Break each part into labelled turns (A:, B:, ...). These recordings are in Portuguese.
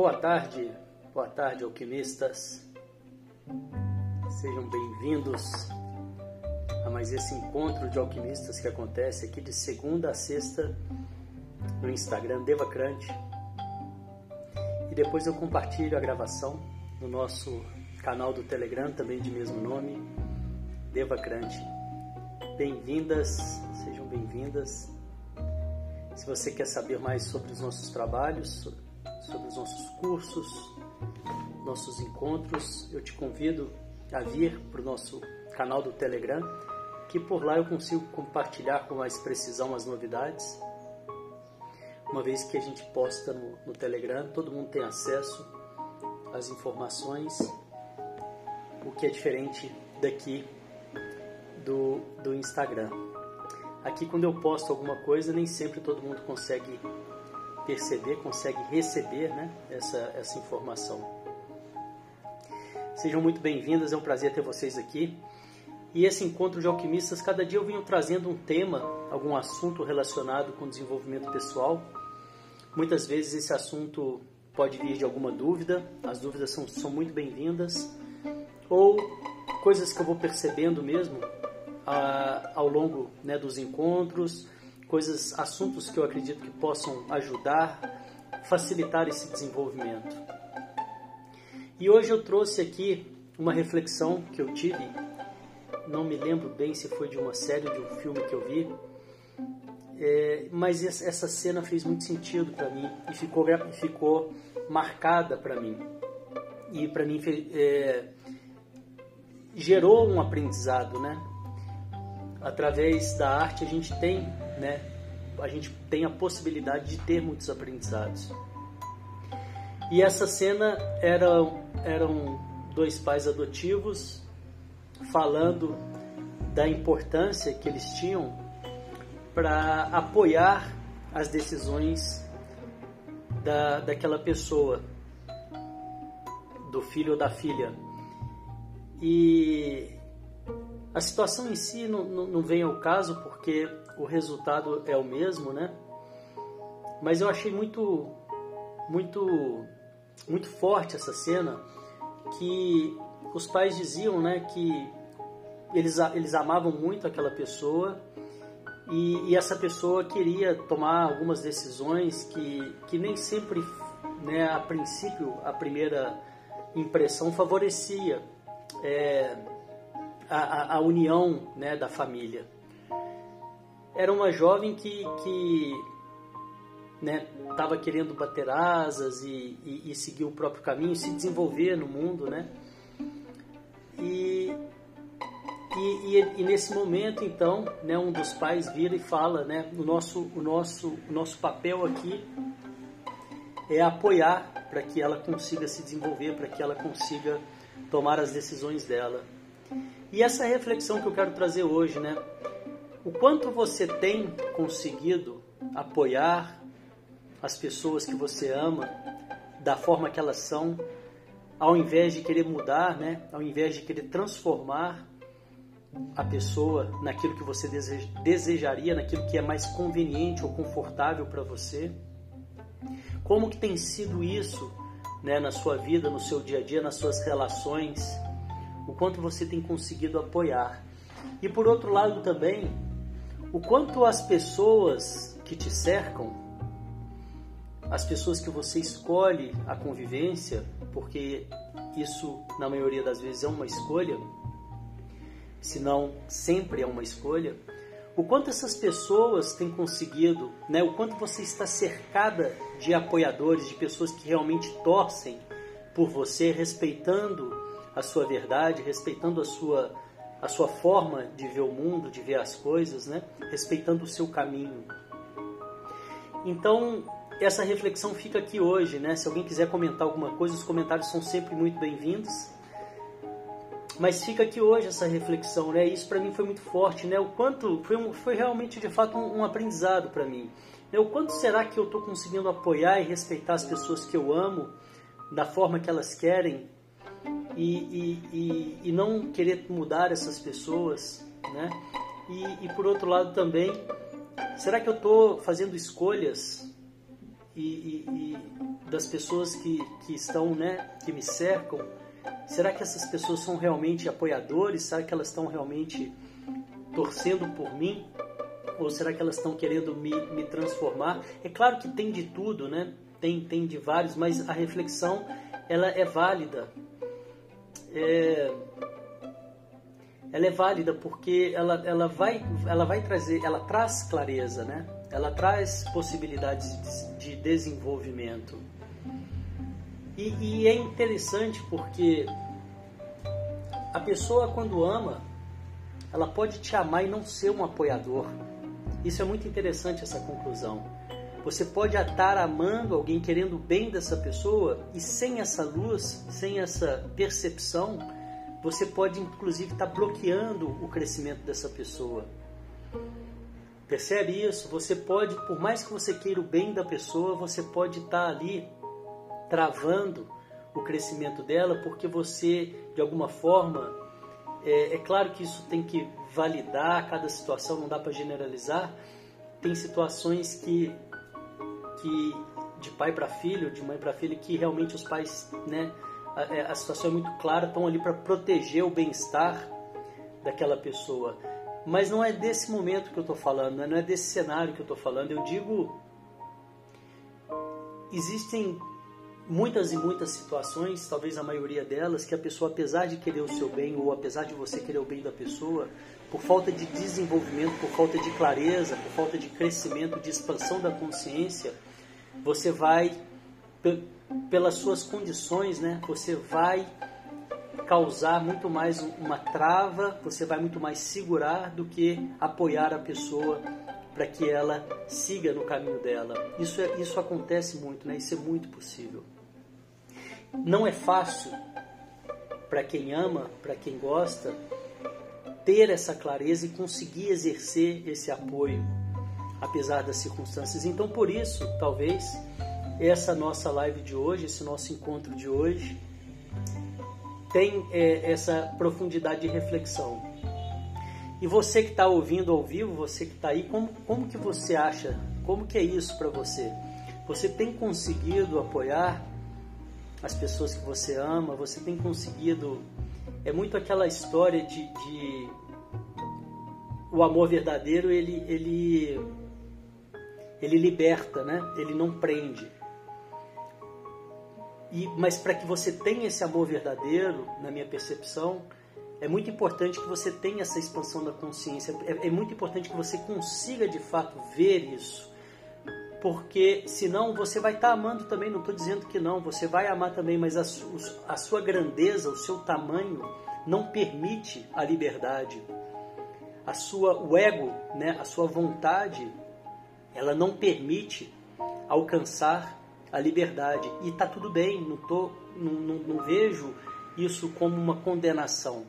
A: Boa tarde, boa tarde, alquimistas. Sejam bem-vindos a mais esse encontro de alquimistas que acontece aqui de segunda a sexta no Instagram Devacrante. E depois eu compartilho a gravação no nosso canal do Telegram, também de mesmo nome, Devacrante. Bem-vindas, sejam bem-vindas. Se você quer saber mais sobre os nossos trabalhos, sobre os nossos cursos, nossos encontros, eu te convido a vir para o nosso canal do Telegram, que por lá eu consigo compartilhar com mais precisão as novidades. Uma vez que a gente posta no, no Telegram, todo mundo tem acesso às informações, o que é diferente daqui do, do Instagram. Aqui, quando eu posto alguma coisa, nem sempre todo mundo consegue perceber, consegue receber né, essa, essa informação. Sejam muito bem-vindas, é um prazer ter vocês aqui. E esse encontro de alquimistas, cada dia eu venho trazendo um tema, algum assunto relacionado com desenvolvimento pessoal. Muitas vezes esse assunto pode vir de alguma dúvida, as dúvidas são, são muito bem-vindas, ou coisas que eu vou percebendo mesmo a, ao longo né, dos encontros, coisas, assuntos que eu acredito que possam ajudar, facilitar esse desenvolvimento. E hoje eu trouxe aqui uma reflexão que eu tive, não me lembro bem se foi de uma série, de um filme que eu vi, é, mas essa cena fez muito sentido para mim e ficou, ficou marcada para mim. E para mim é, gerou um aprendizado, né? Através da arte a gente tem né, a gente tem a possibilidade de ter muitos aprendizados. E essa cena era, eram dois pais adotivos falando da importância que eles tinham para apoiar as decisões da, daquela pessoa, do filho ou da filha. E a situação em si não, não, não vem ao caso porque o resultado é o mesmo, né? Mas eu achei muito, muito, muito forte essa cena que os pais diziam, né, que eles, eles amavam muito aquela pessoa e, e essa pessoa queria tomar algumas decisões que, que nem sempre, né, a princípio, a primeira impressão favorecia é, a, a, união né, da família era uma jovem que, que estava né, querendo bater asas e, e, e, seguir o próprio caminho, se desenvolver no mundo, né? E, e, e, nesse momento, então, né, um dos pais vira e fala, né, o nosso, o nosso, o nosso papel aqui é apoiar para que ela consiga se desenvolver, para que ela consiga tomar as decisões dela. E essa reflexão que eu quero trazer hoje, né? O quanto você tem conseguido apoiar as pessoas que você ama da forma que elas são, ao invés de querer mudar, né? ao invés de querer transformar a pessoa naquilo que você desejaria, naquilo que é mais conveniente ou confortável para você. Como que tem sido isso né, na sua vida, no seu dia a dia, nas suas relações? O quanto você tem conseguido apoiar. E por outro lado também, o quanto as pessoas que te cercam, as pessoas que você escolhe a convivência, porque isso na maioria das vezes é uma escolha, se não sempre é uma escolha, o quanto essas pessoas têm conseguido, né, o quanto você está cercada de apoiadores, de pessoas que realmente torcem por você, respeitando a sua verdade, respeitando a sua a sua forma de ver o mundo, de ver as coisas, né? respeitando o seu caminho. Então, essa reflexão fica aqui hoje. Né? Se alguém quiser comentar alguma coisa, os comentários são sempre muito bem-vindos. Mas fica aqui hoje essa reflexão, né? Isso para mim foi muito forte, né? O quanto foi, um, foi realmente de fato um, um aprendizado para mim. Né? O quanto será que eu estou conseguindo apoiar e respeitar as pessoas que eu amo da forma que elas querem e, e, e, e não querer mudar essas pessoas, né? E, e por outro lado também, será que eu estou fazendo escolhas e, das pessoas que, que estão, né, que me cercam, será que essas pessoas são realmente apoiadores? Será que elas estão realmente torcendo por mim? Ou será que elas estão querendo me, me transformar? É claro que tem de tudo, né? Tem, tem de vários, mas a reflexão ela é válida. É, ela é válida porque ela, ela, vai, ela vai trazer, ela traz clareza, né? Ela traz possibilidades de, de desenvolvimento. E, e é interessante porque a pessoa quando ama, ela pode te amar e não ser um apoiador. Isso é muito interessante essa conclusão. Você pode estar amando alguém, querendo o bem dessa pessoa, e sem essa luz, sem essa percepção, você pode inclusive estar bloqueando o crescimento dessa pessoa. Percebe isso? Você pode, por mais que você queira o bem da pessoa, você pode estar ali travando o crescimento dela, porque você, de alguma forma, é, é claro que isso tem que validar cada situação, não dá para generalizar. Tem situações que, que de pai para filho, de mãe para filho, que realmente os pais, né, a, é, a situação é muito clara, estão ali para proteger o bem-estar daquela pessoa. Mas não é desse momento que eu estou falando, né? não é desse cenário que eu estou falando. Eu digo, existem muitas e muitas situações, talvez a maioria delas, que a pessoa, apesar de querer o seu bem ou apesar de você querer o bem da pessoa, por falta de desenvolvimento, por falta de clareza, por falta de crescimento, de expansão da consciência, você vai pelas suas condições, né? Você vai causar muito mais uma trava, você vai muito mais segurar do que apoiar a pessoa para que ela siga no caminho dela. Isso, é, isso acontece muito, né? Isso é muito possível. Não é fácil para quem ama, para quem gosta, ter essa clareza e conseguir exercer esse apoio, apesar das circunstâncias. Então, por isso, talvez, essa nossa live de hoje, esse nosso encontro de hoje, tem é, essa profundidade de reflexão. E você que está ouvindo ao vivo, você que está aí, como, como que você acha? Como que é isso para você? Você tem conseguido apoiar as pessoas que você ama? Você tem conseguido? É muito aquela história de, de o amor verdadeiro ele ele ele liberta, né? Ele não prende. E, mas para que você tenha esse amor verdadeiro, na minha percepção, é muito importante que você tenha essa expansão da consciência. É, é muito importante que você consiga de fato ver isso. Porque senão você vai estar tá amando também, não estou dizendo que não, você vai amar também, mas a, su, a sua grandeza, o seu tamanho, não permite a liberdade. A sua, o ego, né, a sua vontade, ela não permite alcançar a liberdade. E está tudo bem, não, tô, não, não, não vejo isso como uma condenação,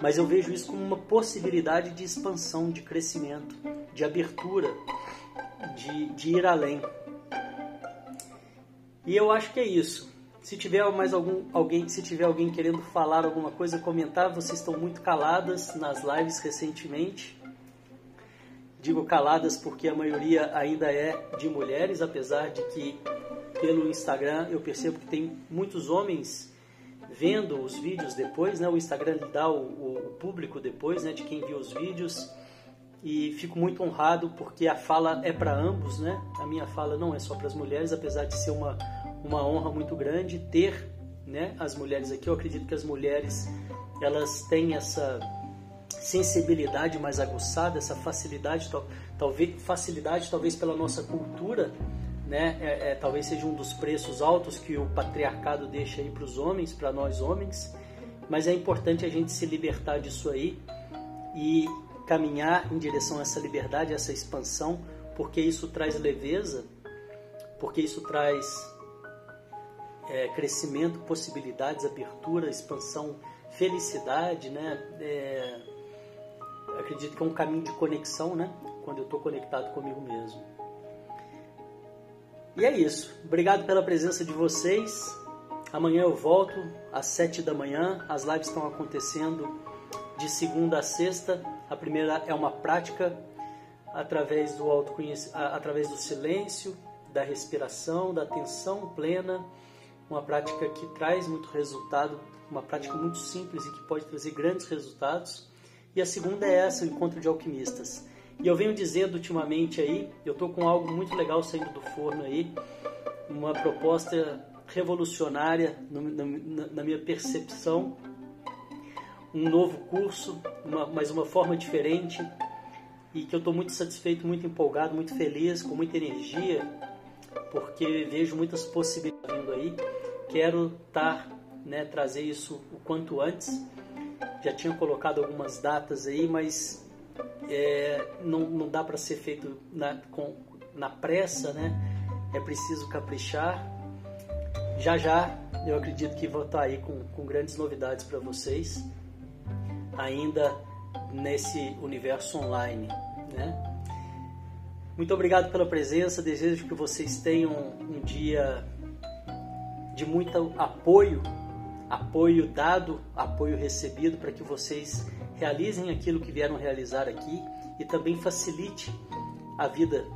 A: mas eu vejo isso como uma possibilidade de expansão, de crescimento, de abertura, de, de ir além. E eu acho que é isso. Se tiver mais algum alguém, se tiver alguém querendo falar alguma coisa, comentar, vocês estão muito caladas nas lives recentemente. Digo caladas porque a maioria ainda é de mulheres, apesar de que pelo Instagram, eu percebo que tem muitos homens vendo os vídeos depois, né? O Instagram dá o, o público depois, né? De quem viu os vídeos e fico muito honrado porque a fala é para ambos, né? A minha fala não é só para as mulheres, apesar de ser uma uma honra muito grande ter, né? As mulheres aqui, eu acredito que as mulheres elas têm essa sensibilidade mais aguçada, essa facilidade, talvez facilidade talvez pela nossa cultura né? É, é, talvez seja um dos preços altos que o patriarcado deixa aí para os homens, para nós homens, mas é importante a gente se libertar disso aí e caminhar em direção a essa liberdade, a essa expansão, porque isso traz leveza, porque isso traz é, crescimento, possibilidades, abertura, expansão, felicidade, né? Acredito que é um caminho de conexão, né? Quando eu estou conectado comigo mesmo. E é isso. Obrigado pela presença de vocês. Amanhã eu volto às 7 da manhã. As lives estão acontecendo de segunda a sexta. A primeira é uma prática através do através do silêncio, da respiração, da atenção plena, uma prática que traz muito resultado, uma prática muito simples e que pode trazer grandes resultados. E a segunda é essa, o encontro de alquimistas. E eu venho dizendo ultimamente aí, eu estou com algo muito legal saindo do forno aí, uma proposta revolucionária no, na, na, minha percepção, um novo curso, uma, mas uma forma diferente e que eu estou muito satisfeito, muito empolgado, muito feliz, com muita energia, porque vejo muitas possibilidades vindo aí. Quero estar, tá, né, trazer isso o quanto antes. Já tinha colocado algumas datas aí, mas é, não, não dá para ser feito na, com, na pressa, né? É preciso caprichar. Já já eu acredito que vou estar aí com, com grandes novidades para vocês, ainda nesse universo online, né? Muito obrigado pela presença. Desejo que vocês tenham um dia de muito apoio, apoio dado, apoio recebido para que vocês realizem aquilo que vieram realizar aqui e também facilite a vida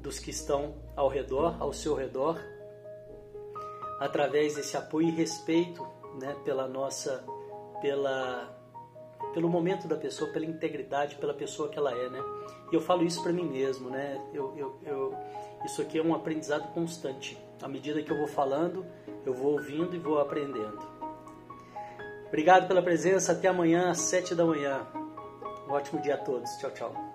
A: dos que estão ao redor, ao seu redor, através desse apoio e respeito, né, pela nossa, pela, pelo momento da pessoa, pela integridade, pela pessoa que ela é, né? E eu falo isso para mim mesmo, né? Eu, eu, eu, isso aqui é um aprendizado constante. À medida que eu vou falando, eu vou ouvindo e vou aprendendo. Obrigado pela presença. Até amanhã às 7 da manhã. Um ótimo dia a todos. Tchau, tchau.